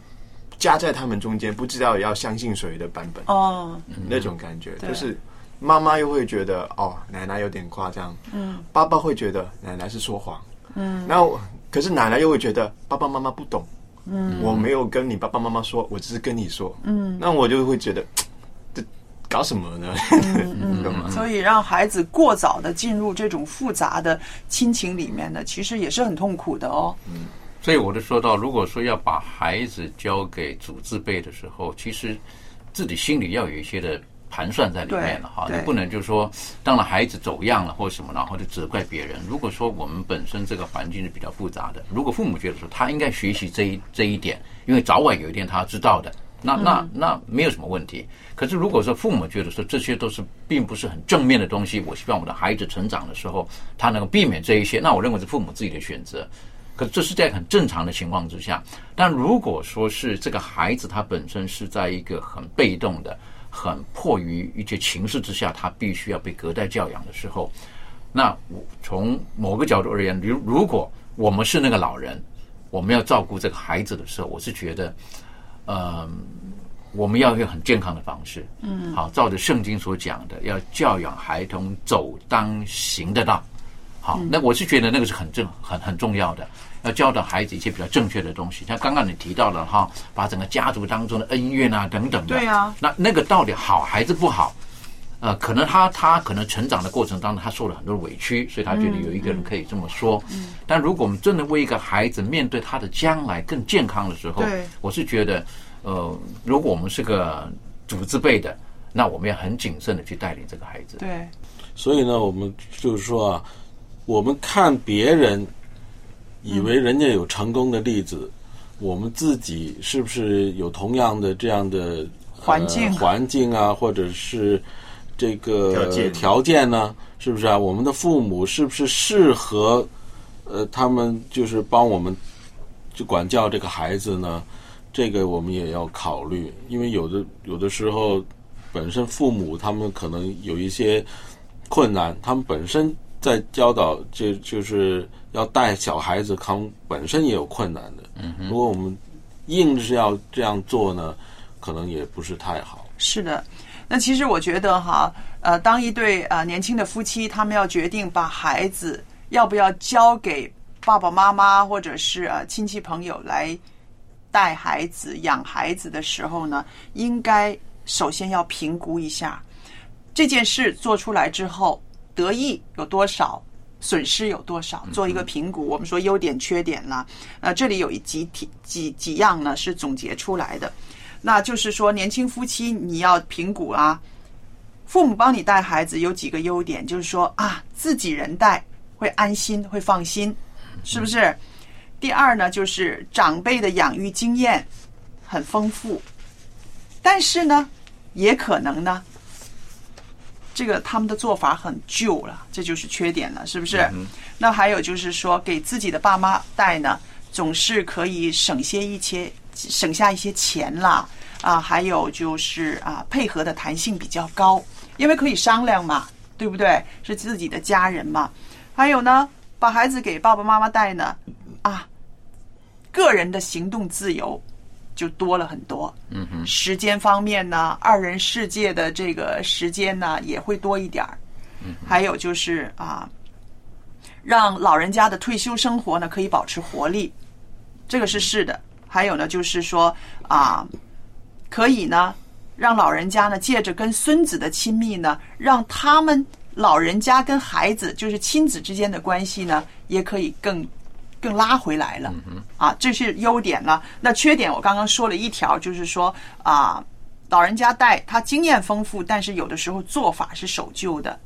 夹在他们中间，不知道要相信谁的版本。
哦，
那种感觉，就是妈妈又会觉得哦，奶奶有点夸张，
嗯。
爸爸会觉得奶奶是说谎，
嗯。
然后可是奶奶又会觉得爸爸妈妈不懂，
嗯。
我没有跟你爸爸妈妈说，我只是跟你说，
嗯。
那我就会觉得 [tsk] 这搞什么呢？
嗯
嗯？[laughs]
所以让孩子过早的进入这种复杂的亲情里面呢，其实也是很痛苦的哦。
所以我就说到，如果说要把孩子交给祖字辈的时候，其实自己心里要有一些的盘算在里面了哈。你不能就说，当了孩子走样了或什么，然后就责怪别人。如果说我们本身这个环境是比较复杂的，如果父母觉得说他应该学习这一这一点，因为早晚有一天他知道的，那那那没有什么问题。可是如果说父母觉得说这些都是并不是很正面的东西，我希望我的孩子成长的时候，他能够避免这一些，那我认为是父母自己的选择。可这是在很正常的情况之下，但如果说是这个孩子他本身是在一个很被动的、很迫于一些情势之下，他必须要被隔代教养的时候，那我从某个角度而言，如如果我们是那个老人，我们要照顾这个孩子的时候，我是觉得，呃，我们要用很健康的方式，
嗯。
好，照着圣经所讲的，要教养孩童走当行的道。好，那我是觉得那个是很正很很重要的，要教导孩子一些比较正确的东西。像刚刚你提到了哈，把整个家族当中的恩怨啊等等的，
对啊
那那个到底好还是不好？呃，可能他他可能成长的过程当中，他受了很多的委屈，所以他觉得有一个人可以这么说。
嗯
但如果我们真的为一个孩子面对他的将来更健康的时候
对，
我是觉得，呃，如果我们是个主字辈的，那我们要很谨慎的去带领这个孩子。
对，
所以呢，我们就是说啊，我们看别人，以为人家有成功的例子，我们自己是不是有同样的这样的
环境
呃环境啊，或者是这个
条件
条件呢？是不是啊？我们的父母是不是适合呃，他们就是帮我们就管教这个孩子呢？这个我们也要考虑，因为有的有的时候，本身父母他们可能有一些困难，他们本身在教导，就就是要带小孩子，扛本身也有困难的。
嗯
如果我们硬是要这样做呢，可能也不是太好。
是的。那其实我觉得哈，呃，当一对呃年轻的夫妻，他们要决定把孩子要不要交给爸爸妈妈或者是呃亲戚朋友来带孩子、养孩子的时候呢，应该首先要评估一下这件事做出来之后，得益有多少，损失有多少，做一个评估。我们说优点、缺点啦，呃，这里有一几几几几样呢是总结出来的。那就是说，年轻夫妻你要评估啊，父母帮你带孩子有几个优点，就是说啊，自己人带会安心，会放心，是不是？第二呢，就是长辈的养育经验很丰富，但是呢，也可能呢，这个他们的做法很旧了，这就是缺点了，是不是？那还有就是说，给自己的爸妈带呢，总是可以省些一些，省下一些钱啦，啊，还有就是啊，配合的弹性比较高，因为可以商量嘛，对不对？是自己的家人嘛。还有呢，把孩子给爸爸妈妈带呢，啊，个人的行动自由就多了很多。
嗯哼，
时间方面呢，二人世界的这个时间呢也会多一点儿。嗯还有就是啊，让老人家的退休生活呢可以保持活力，这个是是的。还有呢，就是说啊，可以呢让老人家呢借着跟孙子的亲密呢，让他们老人家跟孩子就是亲子之间的关系呢，也可以更更拉回来了。啊，这是优点了。那缺点我刚刚说了一条，就是说啊，老人家带他经验丰富，但是有的时候做法是守旧的。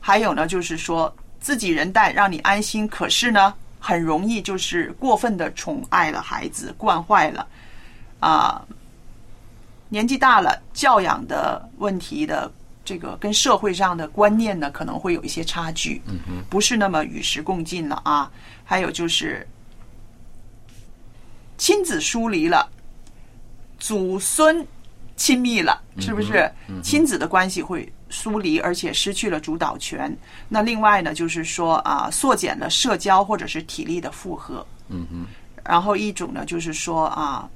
还有呢，就是说自己人带让你安心，可是呢，很容易就是过分的宠爱了孩子，惯坏了啊。年纪大了，教养的问题的这个跟社会上的观念呢，可能会有一些差距，
嗯哼，
不是那么与时共进了啊。还有就是亲子疏离了，祖孙亲密了，是不是？亲子的关系会疏离，而且失去了主导权。那另外呢，就是说啊，缩减了社交或者是体力的负荷。
嗯哼，
然后一种呢，就是说啊，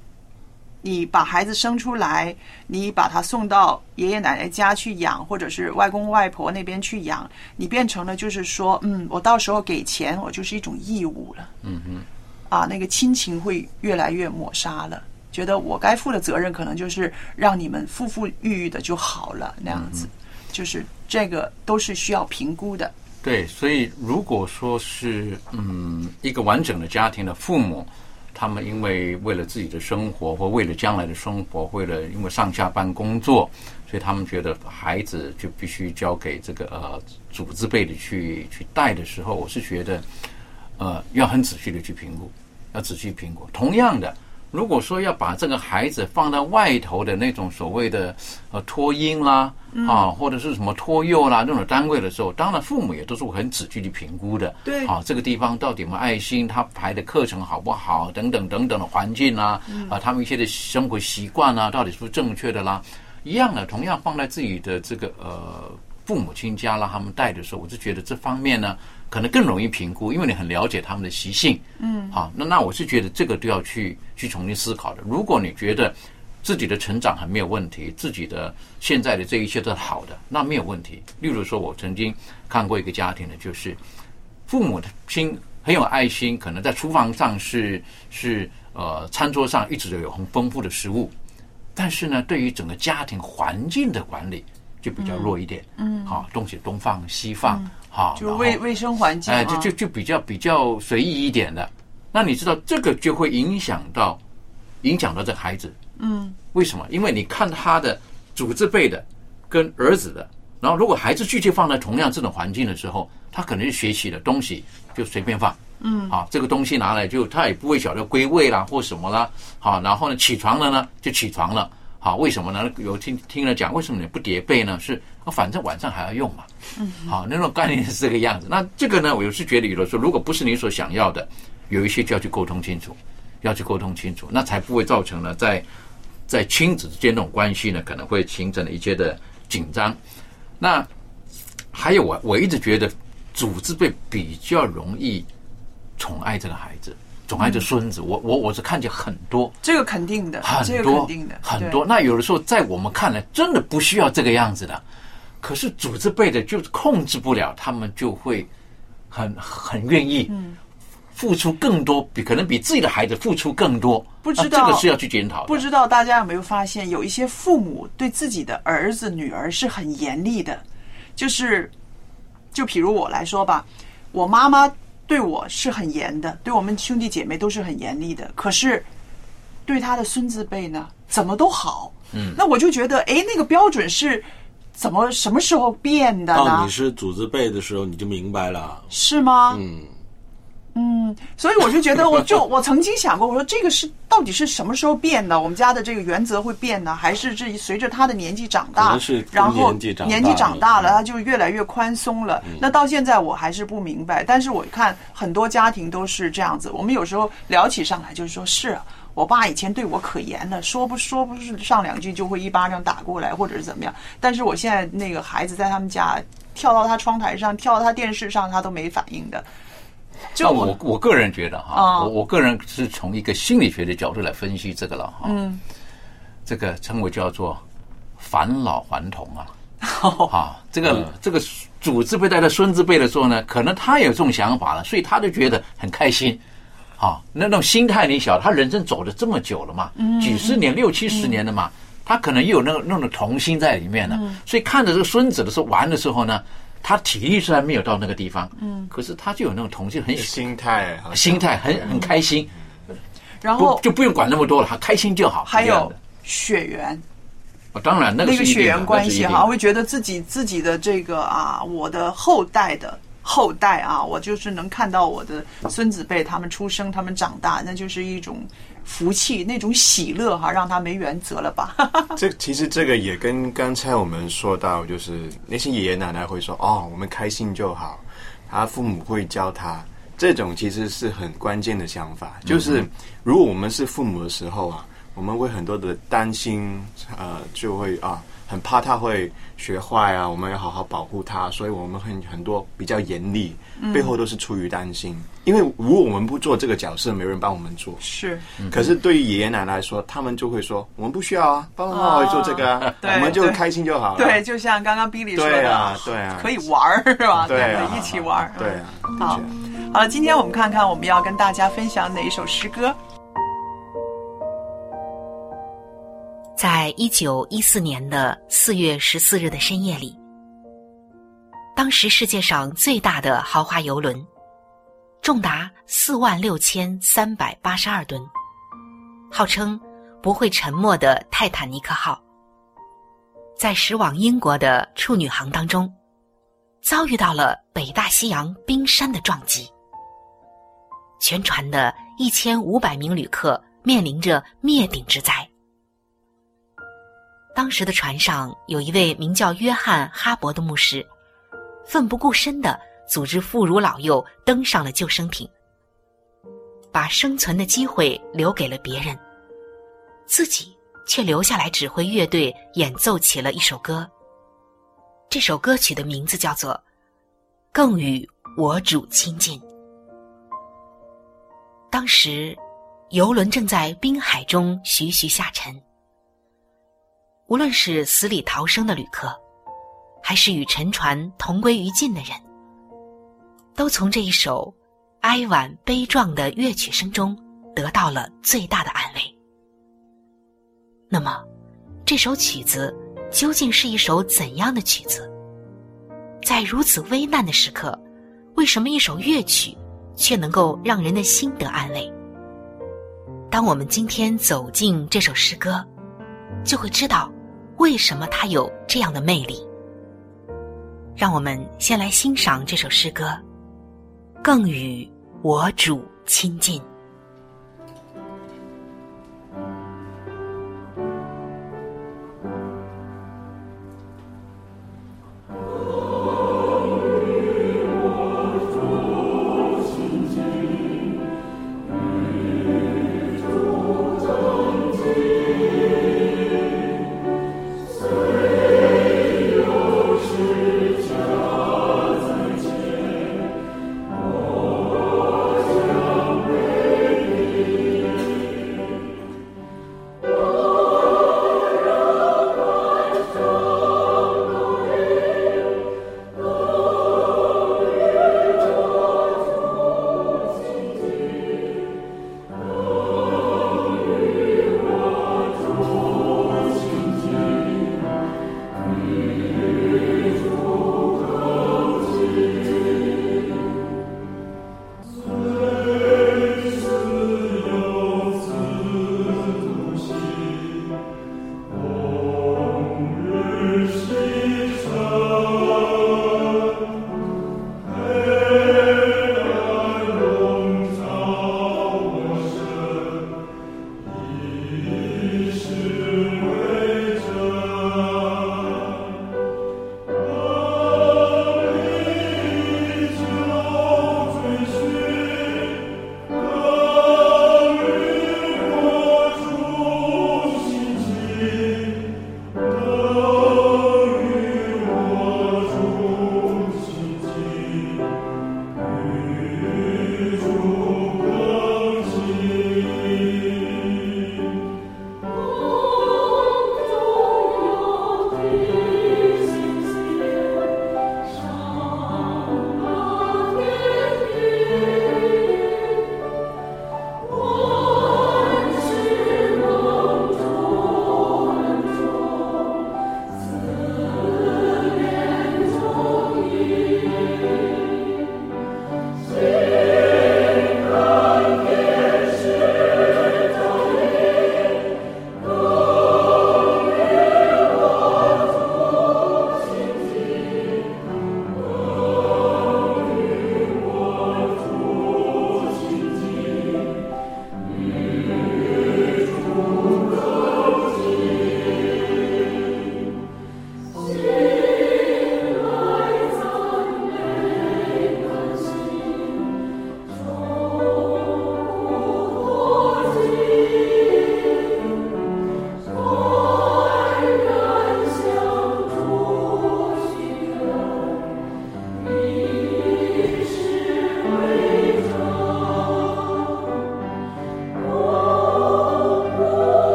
你把孩子生出来，你把他送到爷爷奶奶家去养，或者是外公外婆那边去养，你变成了就是说，嗯，我到时候给钱，我就是一种义务了。
嗯嗯，
啊，那个亲情会越来越抹杀了。觉得我该负的责任，可能就是让你们富富裕裕的就好了，那样子，就是这个都是需要评估的。
对，所以如果说是嗯一个完整的家庭的父母，他们因为为了自己的生活或为了将来的生活，为了因为上下班工作，所以他们觉得孩子就必须交给这个呃祖字辈的去去带的时候，我是觉得呃要很仔细的去评估，要仔细评估。同样的，如果说要把这个孩子放到外头的那种所谓的呃托婴啦
嗯
啊，或者是什么托幼啦那种单位的时候，当然父母也都是会很仔细去评估的。
对
啊，这个地方到底有没有爱心，他排的课程好不好，等等等等的环境啊，
嗯
啊，他们一些的生活习惯啊，到底是不是正确的啦？一样的，同样放在自己的这个呃父母亲家让他们带的时候，我就觉得这方面呢，可能更容易评估，因为你很了解他们的习性。
嗯
好，那那我是觉得这个都要去去重新思考的。如果你觉得自己的成长很没有问题，自己的现在的这一切都是好的，那没有问题。例如说，我曾经看过一个家庭呢，就是父母的心很有爱心，可能在厨房上是是呃餐桌上一直都有很丰富的食物，但是呢，对于整个家庭环境的管理就比较弱一点。
嗯
好，东西东放西放，
嗯
好，
就卫卫生环境
哎，
啊
就就就比较比较随意一点的。那你知道这个就会影响到影响到这孩子，
嗯
为什么？因为你看他的祖字辈的跟儿子的，然后如果孩子继续放在同样这种环境的时候，他可能学习的东西就随便放。
嗯
啊，这个东西拿来就他也不会晓得归位啦或什么啦，好，然后呢起床了呢就起床了，好，为什么呢？有听听了讲，为什么你不叠被呢？是啊，反正晚上还要用嘛，
嗯
好，那种概念是这个样子。那这个呢，我是觉得有的时候，如果不是你所想要的，有一些就要去沟通清楚，要去沟通清楚，那才不会造成了在在亲子之间那种关系呢，可能会形成了一些的紧张。那还有我我一直觉得祖字辈比较容易宠爱这个孩子，宠爱着孙子。我我我是看见很多
这个肯定的，
很多
肯定的，
很多。那有的时候在我们看来，真的不需要这个样子的，可是组织辈的就是控制不了，他们就会很很愿意
嗯
付出更多，比可能比自己的孩子付出更多。
不知道
那这个是要去检讨的。
不知道大家有没有发现，有一些父母对自己的儿子、女儿是很严厉的，就是，就比如我来说吧，我妈妈对我是很严的，对我们兄弟姐妹都是很严厉的，可是对他的孙子辈呢，怎么都好。
嗯
那我就觉得，哎，那个标准是怎么什么时候变的呢
到你？是祖字辈的时候，你就明白了。
是吗？
嗯，
嗯，所以我就觉得，我就 [laughs] 我曾经想过，我说这个是到底是什么时候变的？我们家的这个原则会变呢，还是这随着他的年纪长大
是，
然后
年纪长大
年纪长大了，他就越来越宽松了。
嗯
那到现在我还是不明白，但是我看很多家庭都是这样子。我们有时候聊起上来就是说，是啊。我爸以前对我可严了，说不说不是上两句就会一巴掌打过来，或者是怎么样。但是我现在那个孩子在他们家跳到他窗台上，跳到他电视上，他都没反应的。就
那我我个人觉得哈，
啊
我我个人是从一个心理学的角度来分析这个了哈。
嗯，
这个称为叫做返老还童啊。[laughs] 啊，这个、
嗯
这个祖字辈带到孙子辈的时候呢，可能他有这种想法了，所以他就觉得很开心。啊，那种心态你晓得，他人生走了这么久了嘛，
嗯
几十年、六七十年了嘛，他可能又有那种那种童心在里面了，
嗯
所以看着这个孙子的时候玩的时候呢，他体力虽然没有到那个地方，
嗯。
可是他就有那种同性，很
心态，
心态很很开心，
然后
就不用管那么多了，他开心就好。
还有血缘，
哦当然那个
那个血缘关系哈，会觉得自己自己的这个啊，我的后代的后代啊，我就是能看到我的孙子辈他们出生，他们长大，那就是一种福气，那种喜乐哈，让他没原则了吧？[laughs]
这其实这个也跟刚才我们说到，就是那些爷爷奶奶会说哦，我们开心就好，他父母会教他，这种其实是很关键的想法。就是如果我们是父母的时候啊，我们会很多的担心，呃，就会啊，很怕他会学坏啊，我们要好好保护他，所以我们很很多比较严厉，
嗯
背后都是出于担心。因为如果我们不做这个角色，没人帮我们做。
是，
可是对于爷爷奶奶来说，他们就会说：“我们不需要啊，爸爸妈妈会做这个啊，[laughs]
对
我们就开心就好了。”
对，就像刚刚 Billy 说的，
对啊，对啊，
可以玩儿是吧？
对啊
一起玩儿。
对啊，
好，好了，今天我们看看我们要跟大家分享哪一首诗歌。
在一九一四年的四月十四日的深夜里，当时世界上最大的豪华游轮，重达四万六千三百八十二吨，号称不会沉没的泰坦尼克号，在驶往英国的处女航当中，遭遇到了北大西洋冰山的撞击，全船的一千五百名旅客面临着灭顶之灾。当时的船上有一位名叫约翰·哈伯的牧师，奋不顾身的组织妇孺老幼登上了救生艇，把生存的机会留给了别人，自己却留下来指挥乐队演奏起了一首歌。这首歌曲的名字叫做《更与我主亲近》。当时，游轮正在滨海中徐徐下沉。无论是死里逃生的旅客，还是与沉船同归于尽的人，都从这一首哀婉悲壮的乐曲声中得到了最大的安慰。那么，这首曲子究竟是一首怎样的曲子？在如此危难的时刻，为什么一首乐曲却能够让人的心得安慰？当我们今天走进这首诗歌，就会知道。为什么他有这样的魅力？让我们先来欣赏这首诗歌，《更与我主亲近》。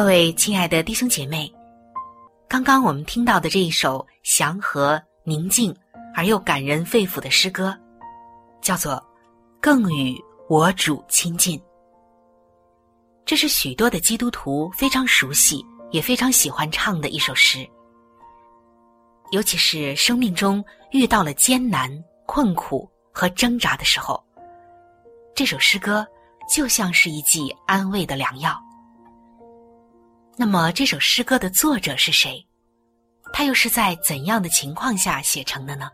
各位亲爱的弟兄姐妹，刚刚我们听到的这一首祥和、宁静而又感人肺腑的诗歌，叫做《更与我主亲近》。这是许多的基督徒非常熟悉，也非常喜欢唱的一首诗。尤其是生命中遇到了艰难、困苦和挣扎的时候，这首诗歌就像是一剂安慰的良药。那么，这首诗歌的作者是谁？他又是在怎样的情况下写成的呢？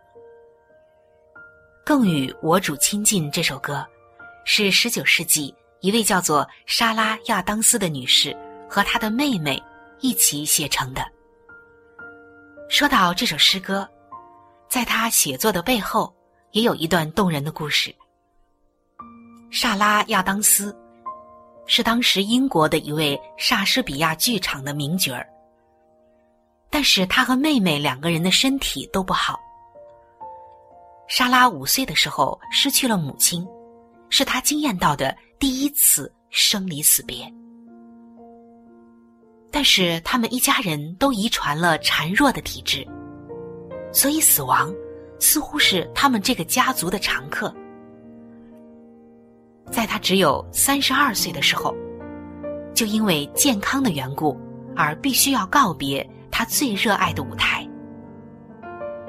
更与我主亲近这首歌，是十九世纪一位叫做莎拉亚当斯的女士和她的妹妹一起写成的。说到这首诗歌，在她写作的背后，也有一段动人的故事。莎拉亚当斯是当时英国的一位莎士比亚剧场的名角儿，但是他和妹妹两个人的身体都不好。莎拉五岁的时候失去了母亲，是她惊艳到的第一次生离死别。但是他们一家人都遗传了孱弱的体质，所以死亡似乎是他们这个家族的常客。在他只有三十二岁的时候，就因为健康的缘故而必须要告别他最热爱的舞台。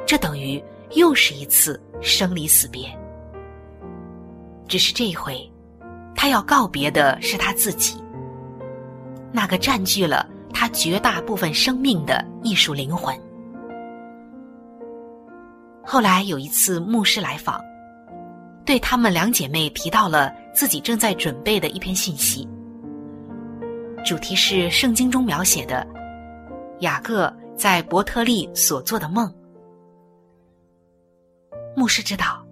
这等于又是一次生离死别。只是这一回，他要告别的是他自己，那个占据了。他绝大部分生命的艺术灵魂。后来有一次，牧师来访，对他们两姐妹提到了自己正在准备的一篇信息，主题是圣经中描写的雅各在伯特利所做的梦。牧师知道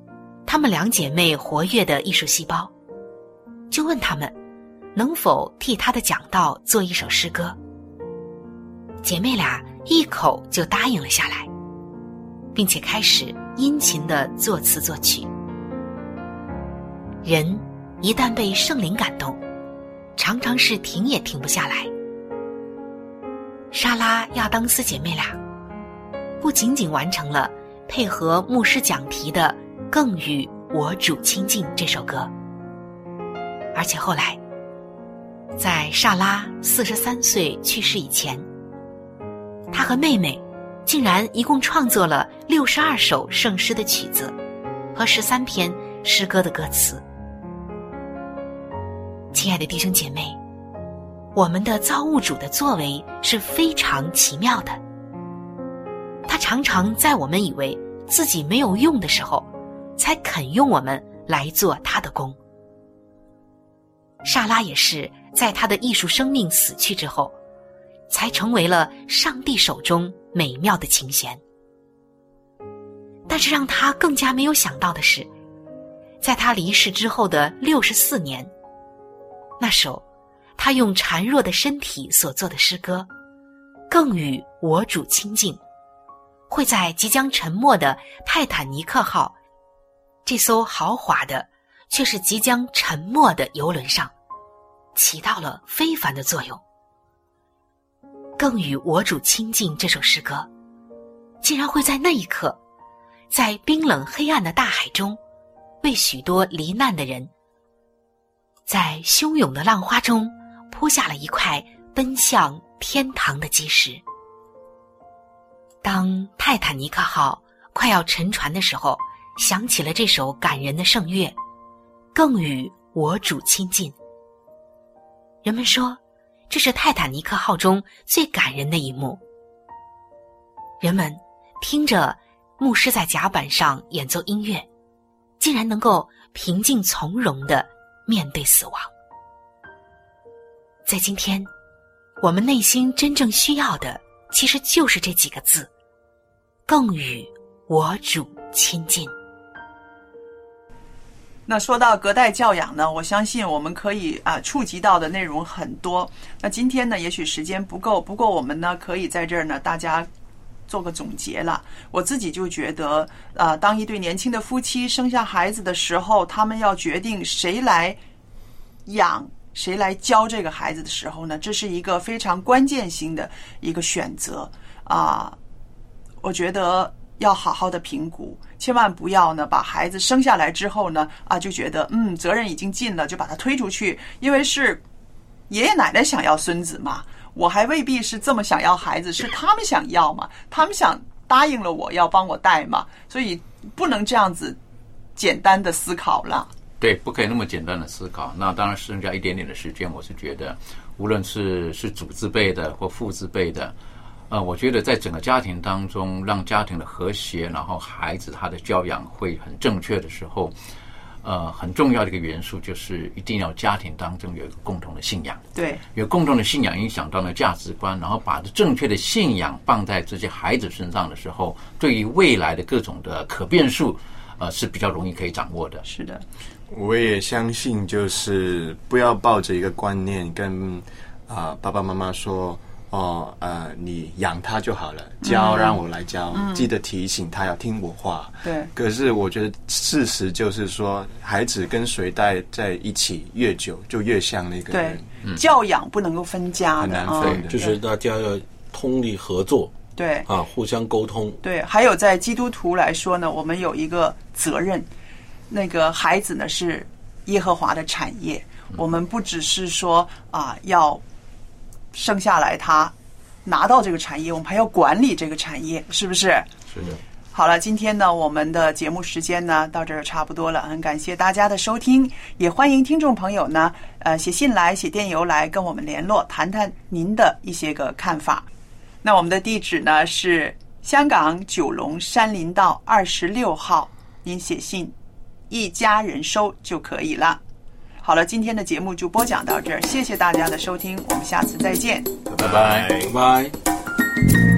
他们两姐妹活跃的艺术细胞，就问他们能否替他的讲道做一首诗歌。姐妹俩一口就答应了下来，并且开始殷勤的作词作曲。人一旦被圣灵感动，常常是停也停不下来。莎拉亚当斯姐妹俩不仅仅完成了配合牧师讲题的《更与我主亲近》这首歌，而且后来在莎拉四十三岁去世以前。他和妹妹竟然一共创作了六十二首圣诗的曲子和十三篇诗歌的歌词。亲爱的弟兄姐妹，我们的造物主的作为是非常奇妙的。他常常在我们以为自己没有用的时候，才肯用我们来做他的工。莎拉也是在他的艺术生命死去之后。才成为了上帝手中美妙的琴弦。但是让他更加没有想到的是，在他离世之后的六十四年，那首他用孱弱的身体所做的诗歌，更与我主亲近，会在即将沉没的泰坦尼克号这艘豪华的却是即将沉没的游轮上，起到了非凡的作用。更与我主亲近这首诗歌，竟然会在那一刻，在冰冷黑暗的大海中，为许多罹难的人，在汹涌的浪花中铺下了一块奔向天堂的基石。当泰坦尼克号快要沉船的时候，响起了这首感人的圣乐，更与我主亲近。人们说。这是泰坦尼克号中最感人的一幕。人们听着牧师在甲板上演奏音乐，竟然能够平静从容的面对死亡。在今天，我们内心真正需要的，其实就是这几个字：更与我主亲近。
那说到隔代教养呢，我相信我们可以啊触及到的内容很多。那今天呢，也许时间不够，不过我们呢可以在这儿呢，大家做个总结了。我自己就觉得，啊，当一对年轻的夫妻生下孩子的时候，他们要决定谁来养谁来教这个孩子的时候呢，这是一个非常关键性的一个选择啊。我觉得要好好的评估，千万不要呢把孩子生下来之后呢啊就觉得嗯责任已经尽了，就把他推出去，因为是爷爷奶奶想要孙子嘛，我还未必是这么想要孩子，是他们想要嘛，他们想答应了我要帮我带嘛，所以不能这样子简单的思考了。
对，不可以那么简单的思考。那当然剩下一点点的时间，我是觉得，无论是是主字辈的或父字辈的，呃，我觉得在整个家庭当中，让家庭的和谐，然后孩子他的教养会很正确的时候，呃，很重要的一个元素就是一定要家庭当中有一个共同的信仰。
对，
有共同的信仰影响到了价值观，然后把正确的信仰放在这些孩子身上的时候，对于未来的各种的可变数，呃，是比较容易可以掌握的。
是的，
我也相信，就是不要抱着一个观念跟啊、爸爸妈妈说哦呃你养他就好了，教
嗯
让我来教，
嗯
记得提醒他要听我话。
对
可是我觉得事实就是说，孩子跟谁待在一起越久，就越像那个
对
人。，
教养不能够分家
很难分的
就是大家要通力合作
对。
啊，互相沟通。
对，还有在基督徒来说呢，我们有一个责任，那个孩子呢是耶和华的产业，我们不只是说啊要生下来他拿到这个产业，我们还要管理这个产业，是不是？
是的。
好了，今天呢，我们的节目时间呢到这儿差不多了，很感谢大家的收听，也欢迎听众朋友呢，呃，写信来、写电邮来跟我们联络，谈谈您的一些个看法。那我们的地址呢是香港九龙山林道二十六号，您写信一家人收就可以了。好了，今天的节目就播讲到这儿，谢谢大家的收听，我们下次再见。
拜拜
拜拜。